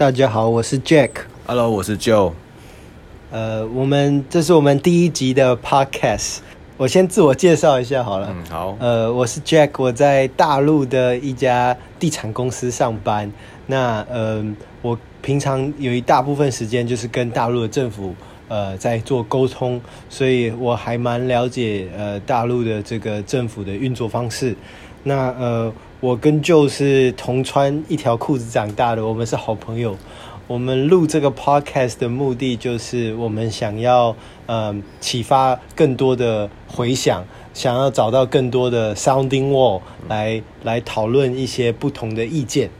大家好，我是 Jack。Hello，我是 Joe。呃，我们这是我们第一集的 Podcast。我先自我介绍一下好了。嗯，好。呃，我是 Jack，我在大陆的一家地产公司上班。那呃，我平常有一大部分时间就是跟大陆的政府呃在做沟通，所以我还蛮了解呃大陆的这个政府的运作方式。那呃。我跟舅是同穿一条裤子长大的，我们是好朋友。我们录这个 podcast 的目的就是，我们想要嗯启发更多的回响，想要找到更多的 sounding wall 来来讨论一些不同的意见。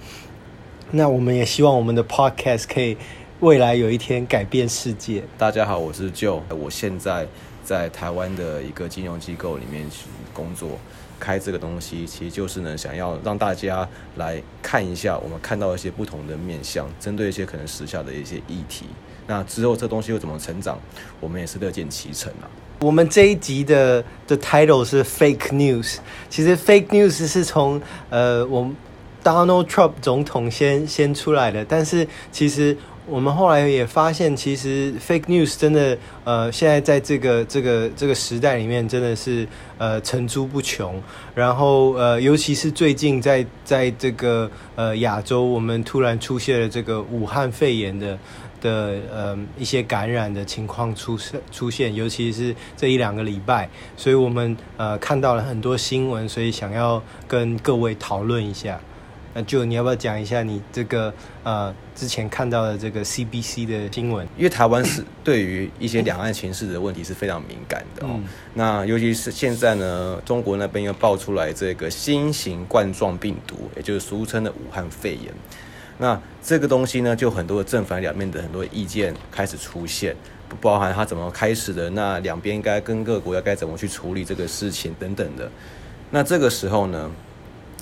那我们也希望我们的 podcast 可以未来有一天改变世界。大家好，我是舅我现在在台湾的一个金融机构里面工作。开这个东西，其实就是呢，想要让大家来看一下，我们看到一些不同的面向，针对一些可能时下的一些议题。那之后这东西又怎么成长，我们也是乐见其成啊。我们这一集的的 title 是 Fake News，其实 Fake News 是从呃，我们 Donald Trump 总统先先出来的，但是其实。我们后来也发现，其实 fake news 真的，呃，现在在这个这个这个时代里面，真的是呃层出不穷。然后呃，尤其是最近在在这个呃亚洲，我们突然出现了这个武汉肺炎的的呃一些感染的情况出现出现，尤其是这一两个礼拜，所以我们呃看到了很多新闻，所以想要跟各位讨论一下。那就你要不要讲一下你这个呃之前看到的这个 CBC 的新闻？因为台湾是对于一些两岸情势的问题是非常敏感的哦。嗯、那尤其是现在呢，中国那边又爆出来这个新型冠状病毒，也就是俗称的武汉肺炎。那这个东西呢，就很多的正反两面的很多意见开始出现，不包含它怎么开始的，那两边应该跟各个国要该怎么去处理这个事情等等的。那这个时候呢，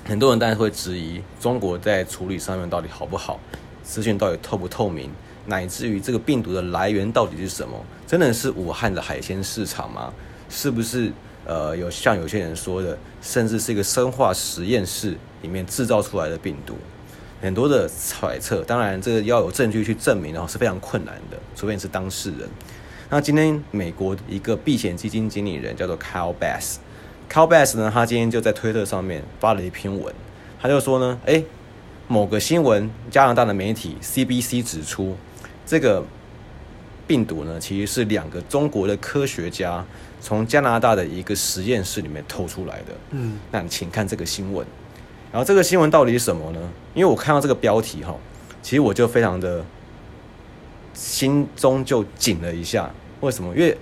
很多人当然会质疑中国在处理上面到底好不好，资讯到底透不透明，乃至于这个病毒的来源到底是什么？真的是武汉的海鲜市场吗？是不是呃有像有些人说的，甚至是一个生化实验室里面制造出来的病毒？很多的揣测，当然这个要有证据去证明，然后是非常困难的，除非你是当事人。那今天美国一个避险基金经理人叫做 Kyle Bass。Kyle Bass 呢，他今天就在推特上面发了一篇文，他就说呢，诶，某个新闻，加拿大的媒体 CBC 指出，这个病毒呢，其实是两个中国的科学家从加拿大的一个实验室里面偷出来的。嗯，那你请看这个新闻，然后这个新闻到底是什么呢？因为我看到这个标题哈，其实我就非常的心中就紧了一下，为什么？因为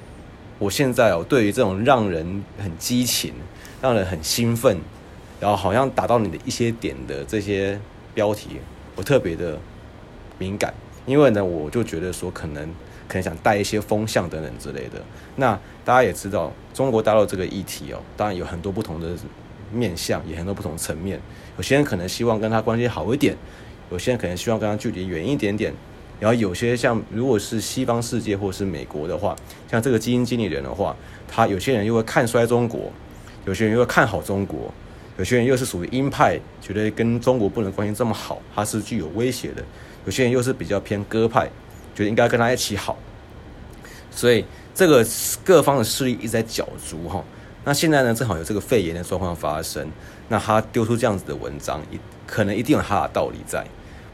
我现在哦，对于这种让人很激情、让人很兴奋，然后好像打到你的一些点的这些标题，我特别的敏感，因为呢，我就觉得说可能可能想带一些风向等等之类的。那大家也知道，中国大陆这个议题哦，当然有很多不同的面向，也很多不同层面。有些人可能希望跟他关系好一点，有些人可能希望跟他距离远一点点。然后有些像如果是西方世界或是美国的话，像这个基金经理人的话，他有些人又会看衰中国，有些人又会看好中国，有些人又是属于鹰派，觉得跟中国不能关系这么好，他是具有威胁的；有些人又是比较偏鸽派，觉得应该跟他一起好。所以这个各方的势力一直在角逐哈。那现在呢，正好有这个肺炎的状况发生，那他丢出这样子的文章，一可能一定有他的道理在。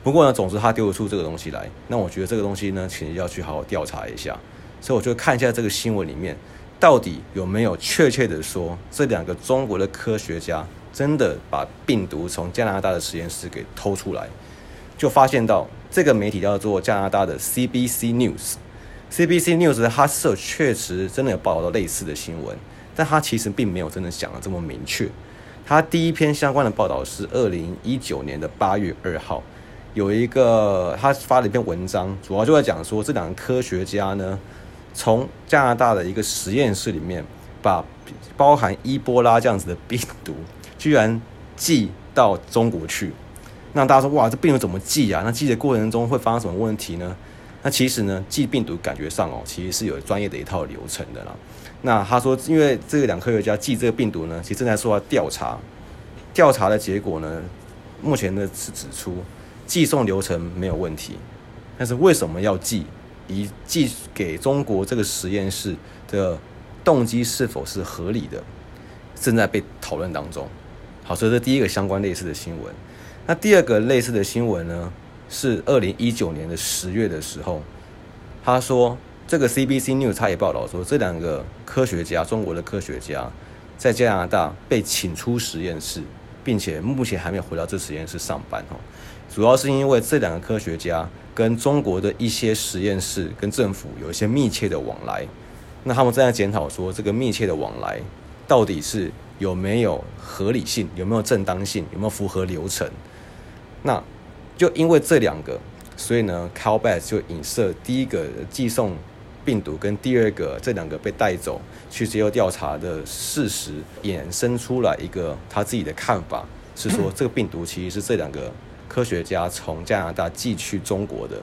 不过呢，总之他丢得出这个东西来，那我觉得这个东西呢，其实要去好好调查一下。所以我就看一下这个新闻里面，到底有没有确切的说，这两个中国的科学家真的把病毒从加拿大的实验室给偷出来，就发现到这个媒体叫做加拿大的 CBC News，CBC News 它是有确实真的有报道到类似的新闻，但它其实并没有真的讲得这么明确。它第一篇相关的报道是二零一九年的八月二号。有一个他发了一篇文章，主要就在讲说，这两个科学家呢，从加拿大的一个实验室里面，把包含伊波拉这样子的病毒，居然寄到中国去。那大家说，哇，这病毒怎么寄啊？那寄的过程中会发生什么问题呢？那其实呢，寄病毒感觉上哦，其实是有专业的一套流程的啦。那他说，因为这个两科学家寄这个病毒呢，其实正在说要调查，调查的结果呢，目前呢是指出。寄送流程没有问题，但是为什么要寄？以寄给中国这个实验室的动机是否是合理的，正在被讨论当中。好，所以这第一个相关类似的新闻。那第二个类似的新闻呢，是二零一九年的十月的时候，他说这个 CBC News 他也报道说，这两个科学家，中国的科学家，在加拿大被请出实验室，并且目前还没有回到这实验室上班哦。主要是因为这两个科学家跟中国的一些实验室跟政府有一些密切的往来，那他们正在检讨说，这个密切的往来到底是有没有合理性，有没有正当性，有没有符合流程？那就因为这两个，所以呢，Cowbell 就影射第一个寄送病毒跟第二个这两个被带走去接受调查的事实，衍生出来一个他自己的看法，是说这个病毒其实是这两个。科学家从加拿大寄去中国的，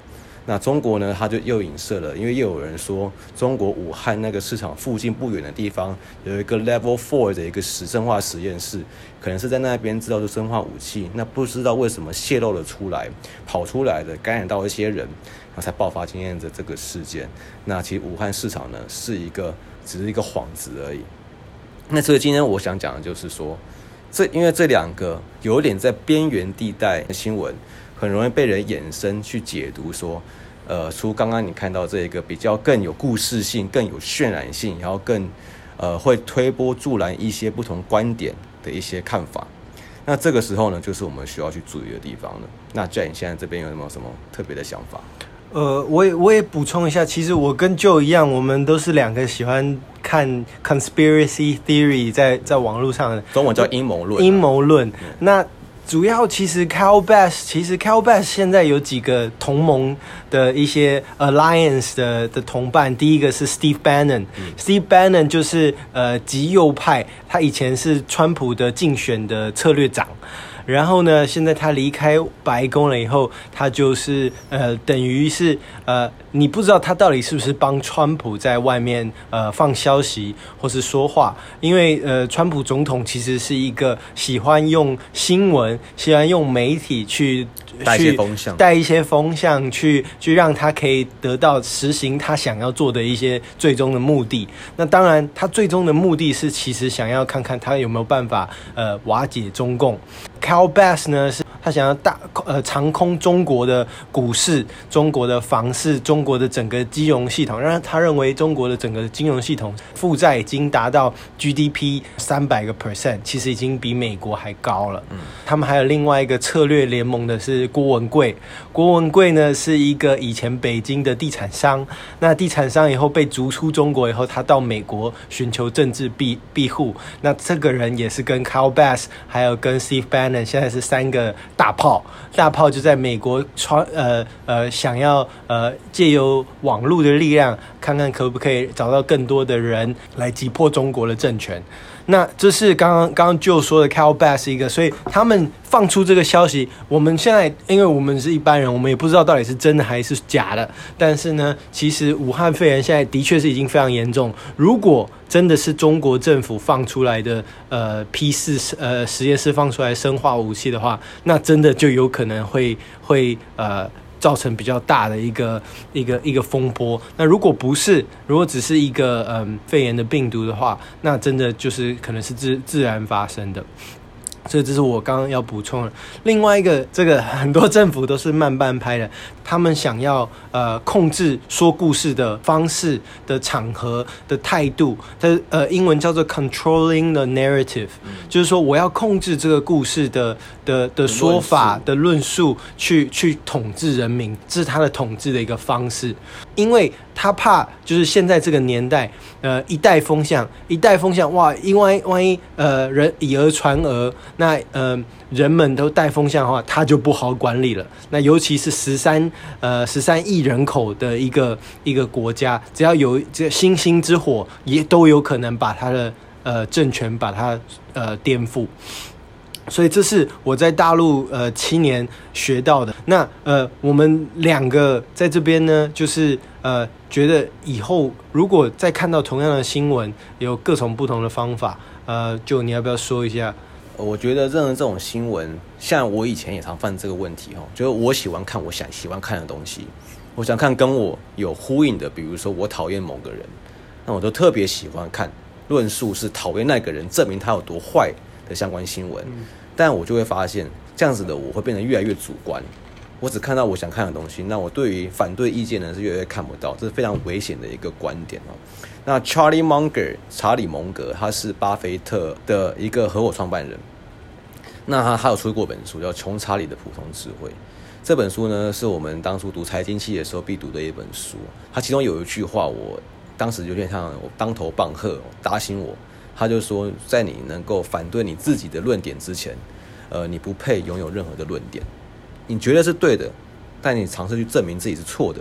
那中国呢？他就又影射了，因为又有人说，中国武汉那个市场附近不远的地方有一个 Level Four 的一个实生化实验室，可能是在那边制造出生化武器，那不知道为什么泄露了出来，跑出来的感染到一些人，然后才爆发今天的这个事件。那其实武汉市场呢，是一个只是一个幌子而已。那所以今天我想讲的就是说。这因为这两个有点在边缘地带的新闻，很容易被人衍生去解读说，呃，除刚刚你看到这一个比较更有故事性、更有渲染性，然后更呃会推波助澜一些不同观点的一些看法。那这个时候呢，就是我们需要去注意的地方了。那 Jay 现在这边有没有什么特别的想法？呃，我也我也补充一下，其实我跟 Joe 一样，我们都是两个喜欢看 conspiracy theory 在在网络上的，中文叫阴谋论。阴谋论。那主要其实 Cal Bass，其实 Cal Bass 现在有几个同盟的一些 alliance 的的同伴，第一个是 Steve Bannon，Steve、嗯、Bannon 就是呃极右派，他以前是川普的竞选的策略长。然后呢，现在他离开白宫了以后，他就是呃，等于是呃，你不知道他到底是不是帮川普在外面呃放消息或是说话，因为呃，川普总统其实是一个喜欢用新闻、喜欢用媒体去带一些风向，带一些风向去去让他可以得到实行他想要做的一些最终的目的。那当然，他最终的目的是其实想要看看他有没有办法呃瓦解中共。Kyle Bass 呢，是他想要大呃长空中国的股市、中国的房市、中国的整个金融系统，让他认为中国的整个金融系统负债已经达到 GDP 三百个 percent，其实已经比美国还高了。嗯，他们还有另外一个策略联盟的是郭文贵，郭文贵呢是一个以前北京的地产商，那地产商以后被逐出中国以后，他到美国寻求政治庇庇护，那这个人也是跟 Kyle Bass 还有跟 Steve Bannon。现在是三个大炮，大炮就在美国穿，呃呃，想要呃借由网络的力量，看看可不可以找到更多的人来击破中国的政权。那这是刚刚刚刚就说的 Kyle Bass 一个，所以他们放出这个消息，我们现在因为我们是一般人，我们也不知道到底是真的还是假的。但是呢，其实武汉肺炎现在的确是已经非常严重。如果真的是中国政府放出来的，呃，P 四呃实验室放出来生化武器的话，那真的就有可能会会呃。造成比较大的一个一个一个风波。那如果不是，如果只是一个嗯肺炎的病毒的话，那真的就是可能是自自然发生的。所以这是我刚刚要补充的。另外一个，这个很多政府都是慢半拍的，他们想要呃控制说故事的方式的场合的态度，它呃英文叫做 controlling the narrative，嗯，就是说我要控制这个故事的的的说法的论述，去去统治人民，这是他的统治的一个方式，因为。他怕就是现在这个年代，呃，一代风向，一代风向，哇，因为万一呃人以讹传讹，那呃人们都带风向的话，他就不好管理了。那尤其是十三呃十三亿人口的一个一个国家，只要有这星星之火，也都有可能把他的呃政权把它呃颠覆。所以这是我在大陆呃七年学到的。那呃，我们两个在这边呢，就是呃，觉得以后如果再看到同样的新闻，有各种不同的方法，呃，就你要不要说一下？我觉得任何这种新闻，像我以前也常犯这个问题哈，就是我喜欢看我想喜欢看的东西，我想看跟我有呼应的，比如说我讨厌某个人，那我都特别喜欢看论述是讨厌那个人，证明他有多坏的相关新闻。但我就会发现，这样子的我会变得越来越主观，我只看到我想看的东西，那我对于反对意见呢是越来越看不到，这是非常危险的一个观点哦。那 Charlie Munger 查理蒙格，他是巴菲特的一个合伙创办人。那他还有出过一本书叫《穷查理的普通智慧》。这本书呢，是我们当初读财经系的时候必读的一本书。他其中有一句话，我当时有点像我当头棒喝，打醒我。他就说，在你能够反对你自己的论点之前，呃，你不配拥有任何的论点。你觉得是对的，但你尝试去证明自己是错的。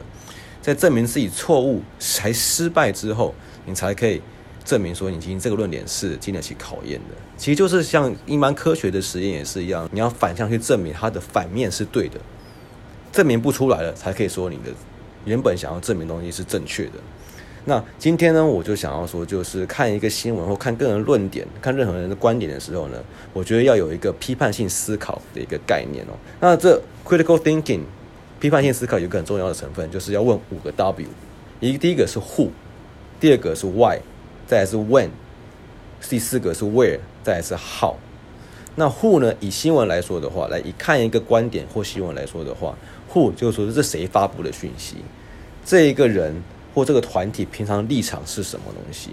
在证明自己错误才失败之后，你才可以证明说，你今天这个论点是经得起考验的。其实就是像一般科学的实验也是一样，你要反向去证明它的反面是对的，证明不出来了，才可以说你的原本想要证明的东西是正确的。那今天呢，我就想要说，就是看一个新闻或看个人论点、看任何人的观点的时候呢，我觉得要有一个批判性思考的一个概念哦。那这 critical thinking 批判性思考有一个很重要的成分，就是要问五个 W，一第一个是 Who。第二个是 why，再来是 when，第四个是 where，再来是 how。那 who 呢？以新闻来说的话，来以看一个观点或新闻来说的话，who 就是说这谁发布的讯息，这一个人或这个团体平常立场是什么东西？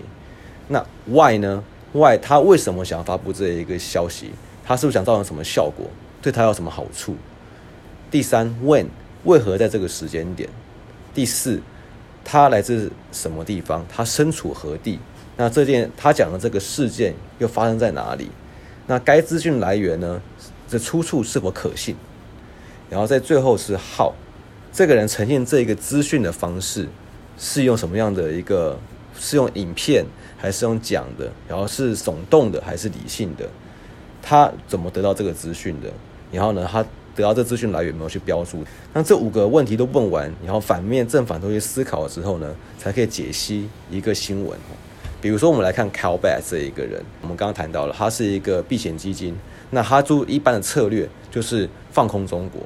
那 why 呢？why 他为什么想要发布这一个消息？他是不是想造成什么效果？对他有什么好处？第三 when 为何在这个时间点？第四。他来自什么地方？他身处何地？那这件他讲的这个事件又发生在哪里？那该资讯来源呢？这出处是否可信？然后在最后是 how，这个人呈现这一个资讯的方式是用什么样的一个？是用影片还是用讲的？然后是耸动的还是理性的？他怎么得到这个资讯的？然后呢？他。得到这资讯来源有没有去标注，那这五个问题都问完，然后反面正反都去思考了之后呢，才可以解析一个新闻。比如说，我们来看 c a l b a t 这一个人，我们刚刚谈到了，他是一个避险基金，那他做一般的策略就是放空中国，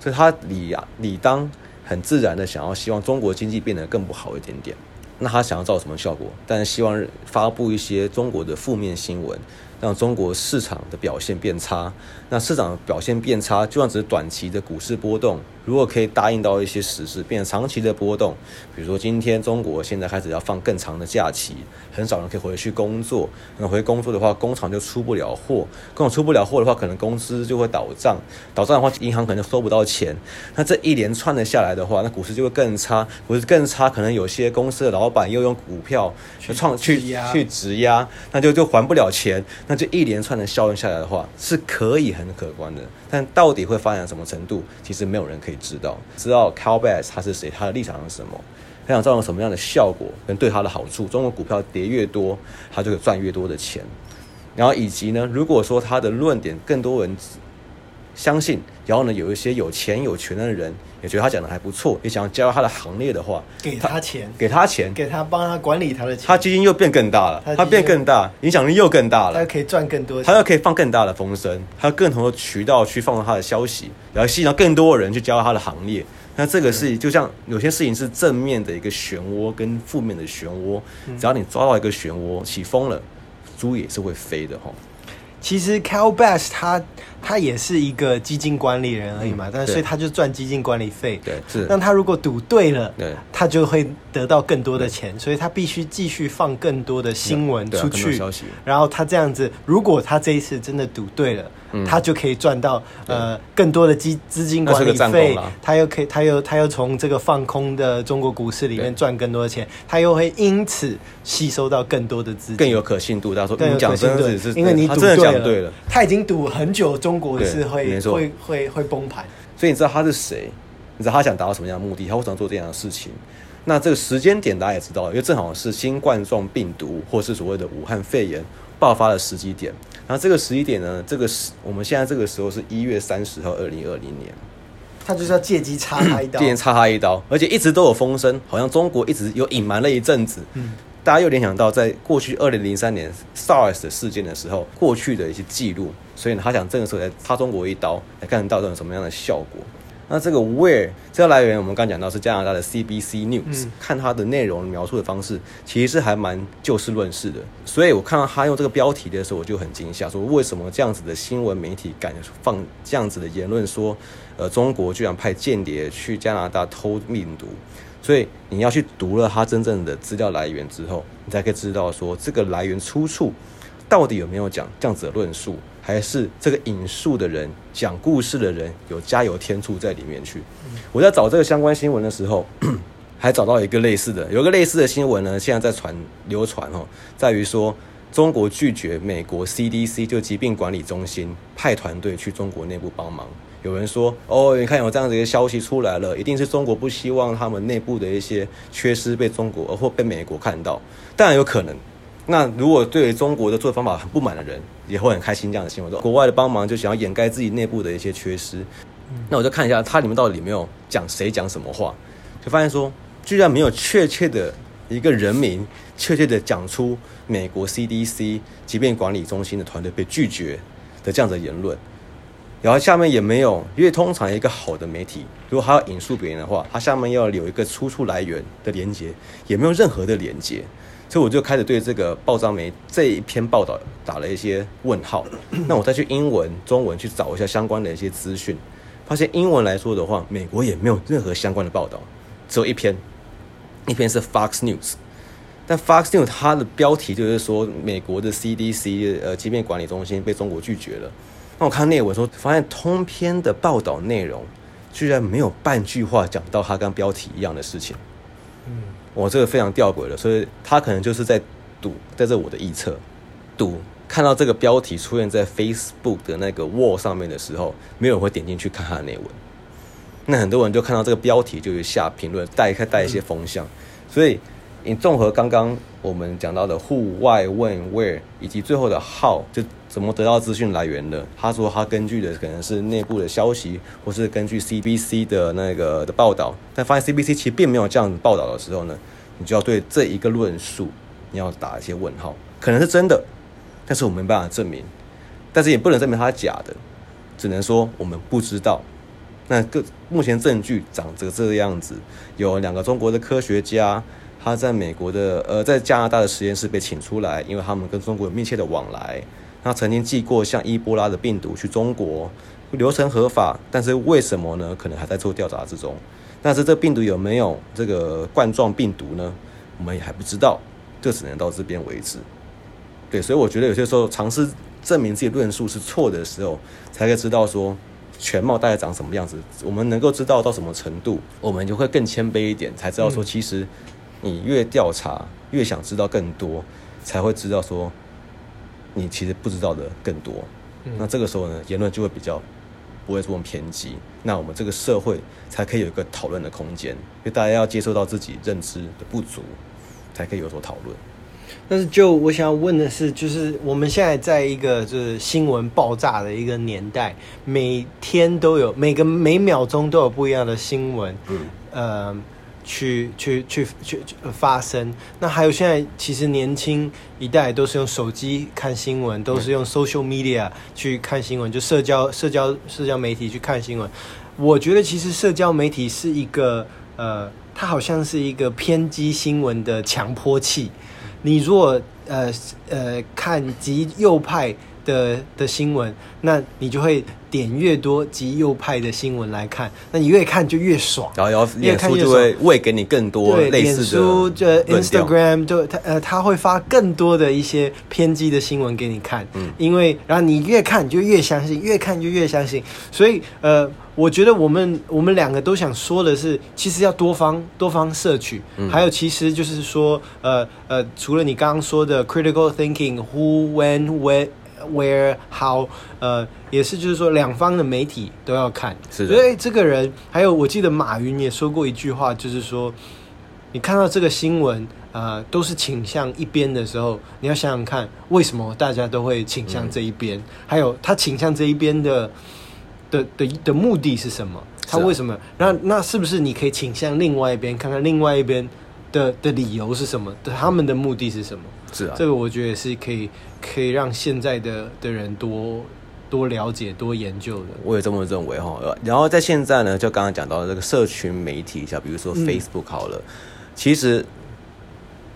所以他理啊理当很自然的想要希望中国经济变得更不好一点点。那他想要造什么效果？但是希望发布一些中国的负面新闻。让中国市场的表现变差，那市场表现变差，就算只是短期的股市波动，如果可以答应到一些实事，变成长期的波动，比如说今天中国现在开始要放更长的假期，很少人可以回去工作，那回工作的话，工厂就出不了货，工厂出不了货的话，可能公司就会倒账，倒账的话，银行可能收不到钱，那这一连串的下来的话，那股市就会更差，股市更差，可能有些公司的老板又用股票去创去去质押，那就就还不了钱。那这一连串的效应下来的话，是可以很可观的，但到底会发展什么程度，其实没有人可以知道。知道 c a l b a s 他是谁，他的立场是什么，他想造成什么样的效果，跟对他的好处。中国股票跌越多，他就可以赚越多的钱。然后以及呢，如果说他的论点更多人相信，然后呢，有一些有钱有权的人。也觉得他讲的还不错，也想要加入他的行列的话，给他钱，给他钱，给他帮他管理他的钱，他基金又变更大了，他变更大，影响力又更大了，他可以赚更多钱，他又可以放更大的风声，他有更多的渠道去放他的消息，然后吸引到更多的人去加入他的行列。那这个是就像有些事情是正面的一个漩涡，跟负面的漩涡，只要你抓到一个漩涡起风了，猪也是会飞的哈。其实 Kyle Bass 他他也是一个基金管理人而已嘛，嗯、但是所以他就赚基金管理费。对，是。那他如果赌对了，对，他就会得到更多的钱，所以他必须继续放更多的新闻出去。然后他这样子，如果他这一次真的赌对了。他就可以赚到呃更多的基资金管理费，他又可以他又他又从这个放空的中国股市里面赚更多的钱，他又会因此吸收到更多的资金，更有可信度。他说更有可信度，因为你赌对了，对了，他已经赌很久中国是会会会会崩盘，所以你知道他是谁？你知道他想达到什么样的目的？他为什么做这样的事情？那这个时间点大家也知道，因为正好是新冠状病毒或是所谓的武汉肺炎爆发的时机点。然后这个时机点呢，这个时我们现在这个时候是一月三十号，二零二零年，他就是要借机插他一刀，借机插他一刀，而且一直都有风声，好像中国一直有隐瞒了一阵子，嗯，大家又联想到在过去二零零三年 SARS 的事件的时候，过去的一些记录，所以呢，他想这个时候来插中国一刀，来看到这种什么样的效果。那这个 Where 这个来源，我们刚讲到是加拿大的 CBC News，、嗯、看它的内容描述的方式，其实是还蛮就事论事的。所以我看到他用这个标题的时候，我就很惊吓，说为什么这样子的新闻媒体敢放这样子的言论，说呃中国居然派间谍去加拿大偷病毒。所以你要去读了它真正的资料来源之后，你才可以知道说这个来源出处到底有没有讲这样子的论述。还是这个引述的人讲故事的人有加油添醋在里面去。我在找这个相关新闻的时候，还找到一个类似的，有个类似的新闻呢，现在在传流传哦，在于说中国拒绝美国 CDC 就疾病管理中心派团队去中国内部帮忙。有人说哦，你看有这样子一个消息出来了，一定是中国不希望他们内部的一些缺失被中国或被美国看到，当然有可能。那如果对于中国的做方法很不满的人，也会很开心这样的新闻，说国外的帮忙就想要掩盖自己内部的一些缺失。那我就看一下它里面到底有没有讲谁讲什么话，就发现说居然没有确切的一个人名，确切的讲出美国 CDC 疾病管理中心的团队被拒绝的这样的言论。然后下面也没有，因为通常一个好的媒体，如果他要引述别人的话，他下面要有一个出处来源的连接，也没有任何的连接。所以我就开始对这个报章媒这一篇报道打了一些问号。那我再去英文、中文去找一下相关的一些资讯，发现英文来说的话，美国也没有任何相关的报道，只有一篇，一篇是 Fox News。但 Fox News 它的标题就是说美国的 CDC 呃疾病管理中心被中国拒绝了。那我看内文说，发现通篇的报道内容居然没有半句话讲到它跟标题一样的事情。嗯。我这个非常吊诡了，所以他可能就是在赌，在这我的预测，赌看到这个标题出现在 Facebook 的那个 wall 上面的时候，没有人会点进去看他的内文。那很多人就看到这个标题就去下评论，带开带一些风向，所以。你综合刚刚我们讲到的 who、why、when、where，以及最后的 how，就怎么得到资讯来源的？他说他根据的可能是内部的消息，或是根据 CBC 的那个的报道。但发现 CBC 其实并没有这样子报道的时候呢，你就要对这一个论述你要打一些问号。可能是真的，但是我们没办法证明，但是也不能证明它是假的，只能说我们不知道。那个目前证据长着这个样子，有两个中国的科学家。他在美国的呃，在加拿大的实验室被请出来，因为他们跟中国有密切的往来。他曾经寄过像伊波拉的病毒去中国，流程合法，但是为什么呢？可能还在做调查之中。但是这病毒有没有这个冠状病毒呢？我们也还不知道，就只能到这边为止。对，所以我觉得有些时候尝试证明自己论述是错的时候，才可以知道说全貌大概长什么样子。我们能够知道到什么程度，我们就会更谦卑一点，才知道说其实。你越调查，越想知道更多，才会知道说，你其实不知道的更多。嗯、那这个时候呢，言论就会比较不会这么偏激。那我们这个社会才可以有一个讨论的空间，因为大家要接受到自己认知的不足，才可以有所讨论。但是，就我想要问的是，就是我们现在在一个就是新闻爆炸的一个年代，每天都有每个每秒钟都有不一样的新闻。嗯，呃。去去去去发声。那还有现在，其实年轻一代都是用手机看新闻，都是用 social media 去看新闻，就社交社交社交媒体去看新闻。我觉得其实社交媒体是一个呃，它好像是一个偏激新闻的强迫器。你如果呃呃看极右派的的新闻，那你就会。点越多极右派的新闻来看，那你越看就越爽，然后要脸书就会喂给你更多类似的。脸书就 Instagram 就他呃他会发更多的一些偏激的新闻给你看，嗯，因为然后你越看就越相信，越看就越相信。所以呃，我觉得我们我们两个都想说的是，其实要多方多方摄取，嗯，还有其实就是说呃呃，除了你刚刚说的 critical thinking，who when where where how 呃。也是，就是说，两方的媒体都要看。是的。所以这个人，还有我记得马云也说过一句话，就是说，你看到这个新闻，呃，都是倾向一边的时候，你要想想看，为什么大家都会倾向这一边？嗯、还有他倾向这一边的的的的目的是什么？他为什么？那那是不是你可以倾向另外一边，看看另外一边的的理由是什么？他们的目的是什么？是啊，这个我觉得也是可以可以让现在的的人多多了解、多研究的。我也这么认为哈。然后在现在呢，就刚刚讲到这个社群媒体，像比如说 Facebook 好了，嗯、其实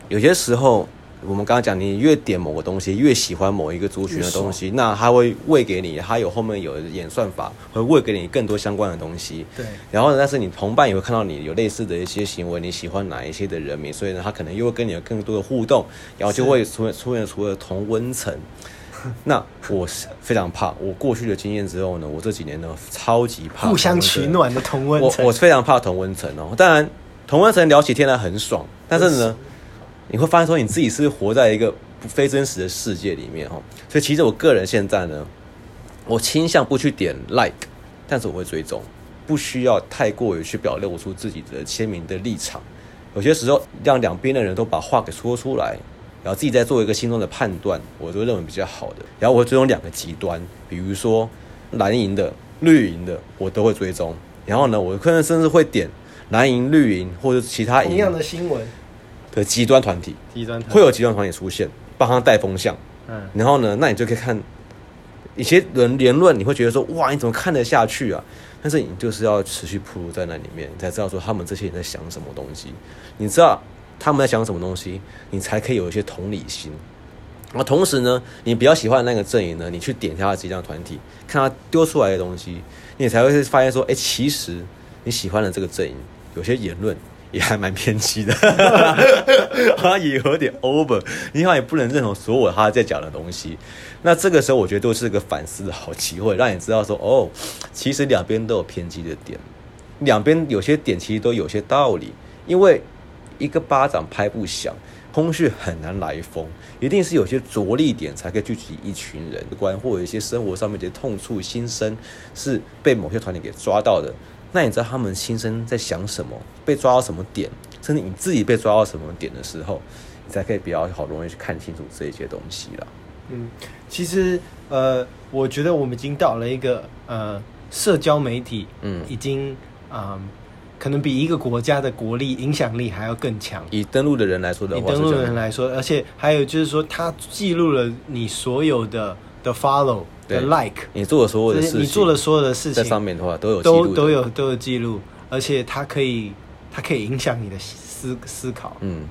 有些时候。我们刚刚讲，你越点某个东西，越喜欢某一个族群的东西，那他会喂给你，他有后面有演算法，会喂给你更多相关的东西。对。然后呢，但是你同伴也会看到你有类似的一些行为，你喜欢哪一些的人名，所以呢，他可能又会跟你有更多的互动，然后就会出现出现除了同温层。那我是非常怕，我过去的经验之后呢，我这几年呢，超级怕互相取暖的同温层。我我非常怕同温层哦。当然，同温层聊起天来很爽，但是呢。你会发现说你自己是活在一个不非真实的世界里面哈，所以其实我个人现在呢，我倾向不去点 like，但是我会追踪，不需要太过于去表露出自己的鲜明的立场。有些时候让两边的人都把话给说出来，然后自己再做一个心中的判断，我都认为比较好的。然后我会追踪两个极端，比如说蓝营的、绿营的，我都会追踪。然后呢，我可能甚至会点蓝营、绿营或者其他一样的新闻。的极端团体，极端会有极端团体出现，帮他带风向。嗯，然后呢，那你就可以看一些人言论，你会觉得说，哇，你怎么看得下去啊？但是你就是要持续铺路在那里面，你才知道说他们这些人在想什么东西。你知道他们在想什么东西，你才可以有一些同理心。然后同时呢，你比较喜欢的那个阵营呢，你去点一下极端团体，看他丢出来的东西，你才会发现说，哎，其实你喜欢的这个阵营有些言论。也还蛮偏激的，他也有点 over，你好像也不能认同所有他在讲的东西。那这个时候，我觉得都是个反思的好机会，让你知道说，哦，其实两边都有偏激的点，两边有些点其实都有些道理。因为一个巴掌拍不响，空穴很难来风，一定是有些着力点才可以聚集一群人的关，或者一些生活上面的痛处心声，是被某些团体给抓到的。那你知道他们心声在想什么？被抓到什么点？甚至你自己被抓到什么点的时候，你才可以比较好容易去看清楚这些东西了。嗯，其实呃，我觉得我们已经到了一个呃，社交媒体，嗯，已经啊、呃，可能比一个国家的国力影响力还要更强。以登录的人来说的话，以登录的人来说，而且还有就是说，它记录了你所有的的 follow。的 like，你做的所有的事情，你做的所有的事情，在上面的话都有都都有都有记录，而且它可以它可以影响你的思思考。嗯，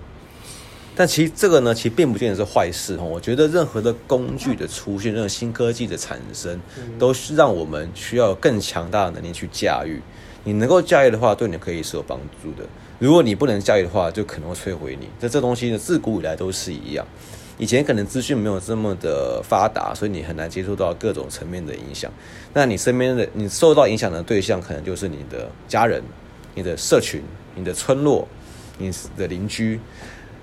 但其实这个呢，其实并不见得是坏事哦。我觉得任何的工具的出现，任何新科技的产生，都是让我们需要更强大的能力去驾驭。你能够驾驭的话，对你可以是有帮助的；如果你不能驾驭的话，就可能会摧毁你。这这东西呢，自古以来都是一样。以前可能资讯没有这么的发达，所以你很难接触到各种层面的影响。那你身边的你受到影响的对象，可能就是你的家人、你的社群、你的村落、你的邻居。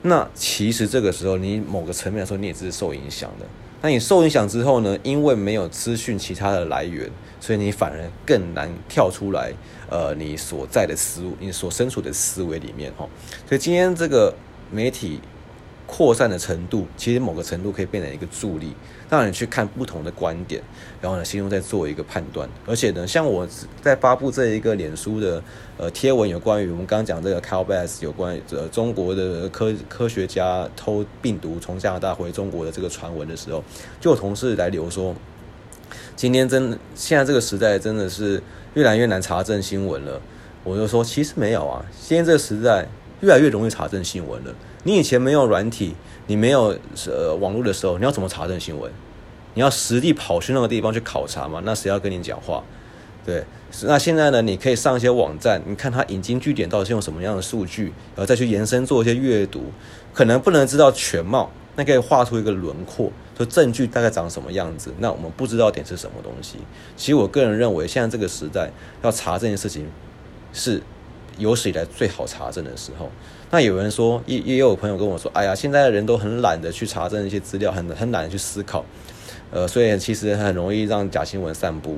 那其实这个时候，你某个层面来说，你也是受影响的。那你受影响之后呢？因为没有资讯其他的来源，所以你反而更难跳出来。呃，你所在的思，你所身处的思维里面，哈。所以今天这个媒体。扩散的程度，其实某个程度可以变成一个助力，让你去看不同的观点，然后呢，心中再做一个判断。而且呢，像我在发布这一个脸书的呃贴文，有关于我们刚讲这个 Cal Bass 有关于呃中国的科科学家偷病毒从加拿大回中国的这个传闻的时候，就有同事来留说，今天真现在这个时代真的是越来越难查证新闻了。我就说，其实没有啊，现在这个时代越来越容易查证新闻了。你以前没有软体，你没有呃网络的时候，你要怎么查证新闻？你要实地跑去那个地方去考察吗？那谁要跟你讲话？对，那现在呢？你可以上一些网站，你看它引经据典到底是用什么样的数据，然后再去延伸做一些阅读，可能不能知道全貌，那可以画出一个轮廓，说证据大概长什么样子。那我们不知道点是什么东西。其实我个人认为，现在这个时代要查这件事情是有史以来最好查证的时候。那有人说，也也有朋友跟我说，哎呀，现在的人都很懒得去查证一些资料，很很懒得去思考，呃，所以其实很容易让假新闻散播。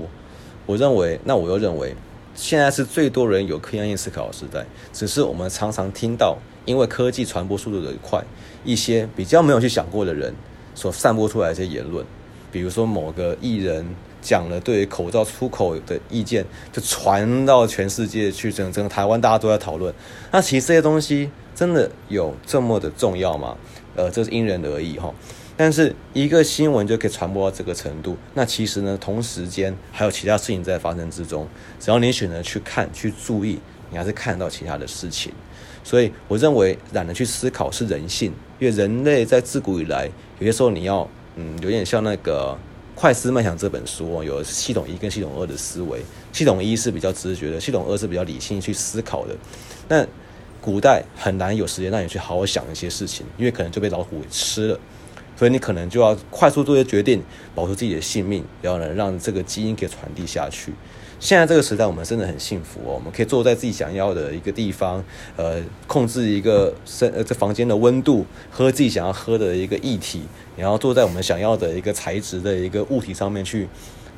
我认为，那我又认为，现在是最多人有刻意思考的时代，只是我们常常听到，因为科技传播速度的快，一些比较没有去想过的人所散播出来一些言论，比如说某个艺人讲了对于口罩出口的意见，就传到全世界去，整整个台湾大家都在讨论。那其实这些东西真的有这么的重要吗？呃，这是因人而异哈。但是一个新闻就可以传播到这个程度，那其实呢，同时间还有其他事情在发生之中。只要你选择去看、去注意，你还是看到其他的事情。所以我认为懒得去思考是人性，因为人类在自古以来，有些时候你要，嗯，有点像那个《快思慢想》这本书哦，有系统一跟系统二的思维。系统一是比较直觉的，系统二是比较理性去思考的。那古代很难有时间让你去好好想一些事情，因为可能就被老虎给吃了，所以你可能就要快速做一些决定，保住自己的性命，然后呢，让这个基因给传递下去。现在这个时代，我们真的很幸福哦，我们可以坐在自己想要的一个地方，呃，控制一个身呃这房间的温度，喝自己想要喝的一个液体，然后坐在我们想要的一个材质的一个物体上面去，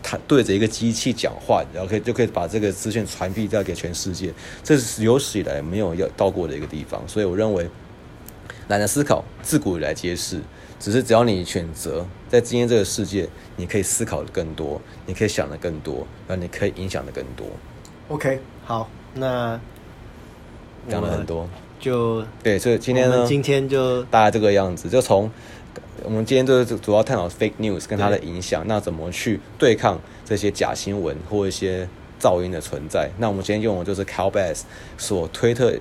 谈对着一个机器讲话，然后可以就可以把这个资讯传递掉给全世界，这是有史以来没有要到过的一个地方，所以我认为，懒得思考，自古以来皆是。只是只要你选择在今天这个世界，你可以思考的更多，你可以想的更多，那你可以影响的更多。OK，好，那讲了很多，就对，所以今天呢，今天就大概这个样子，就从我们今天就是主要探讨 fake news 跟它的影响，那怎么去对抗这些假新闻或一些噪音的存在？那我们今天用的就是 Kyle Bass 所推特。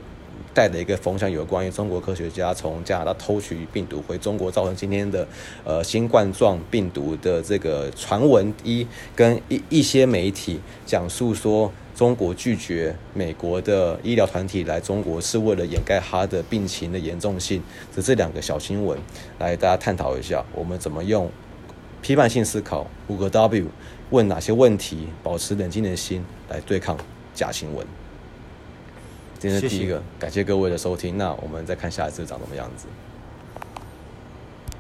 带的一个风向，有关于中国科学家从加拿大偷取病毒回中国，造成今天的呃新冠状病毒的这个传闻一，跟一一些媒体讲述说中国拒绝美国的医疗团体来中国是为了掩盖他的病情的严重性的这两个小新闻，来大家探讨一下，我们怎么用批判性思考五个 W 问哪些问题，保持冷静的心来对抗假新闻。今天是第一个，谢谢，感谢各位的收听。那我们再看下一次长什么样子。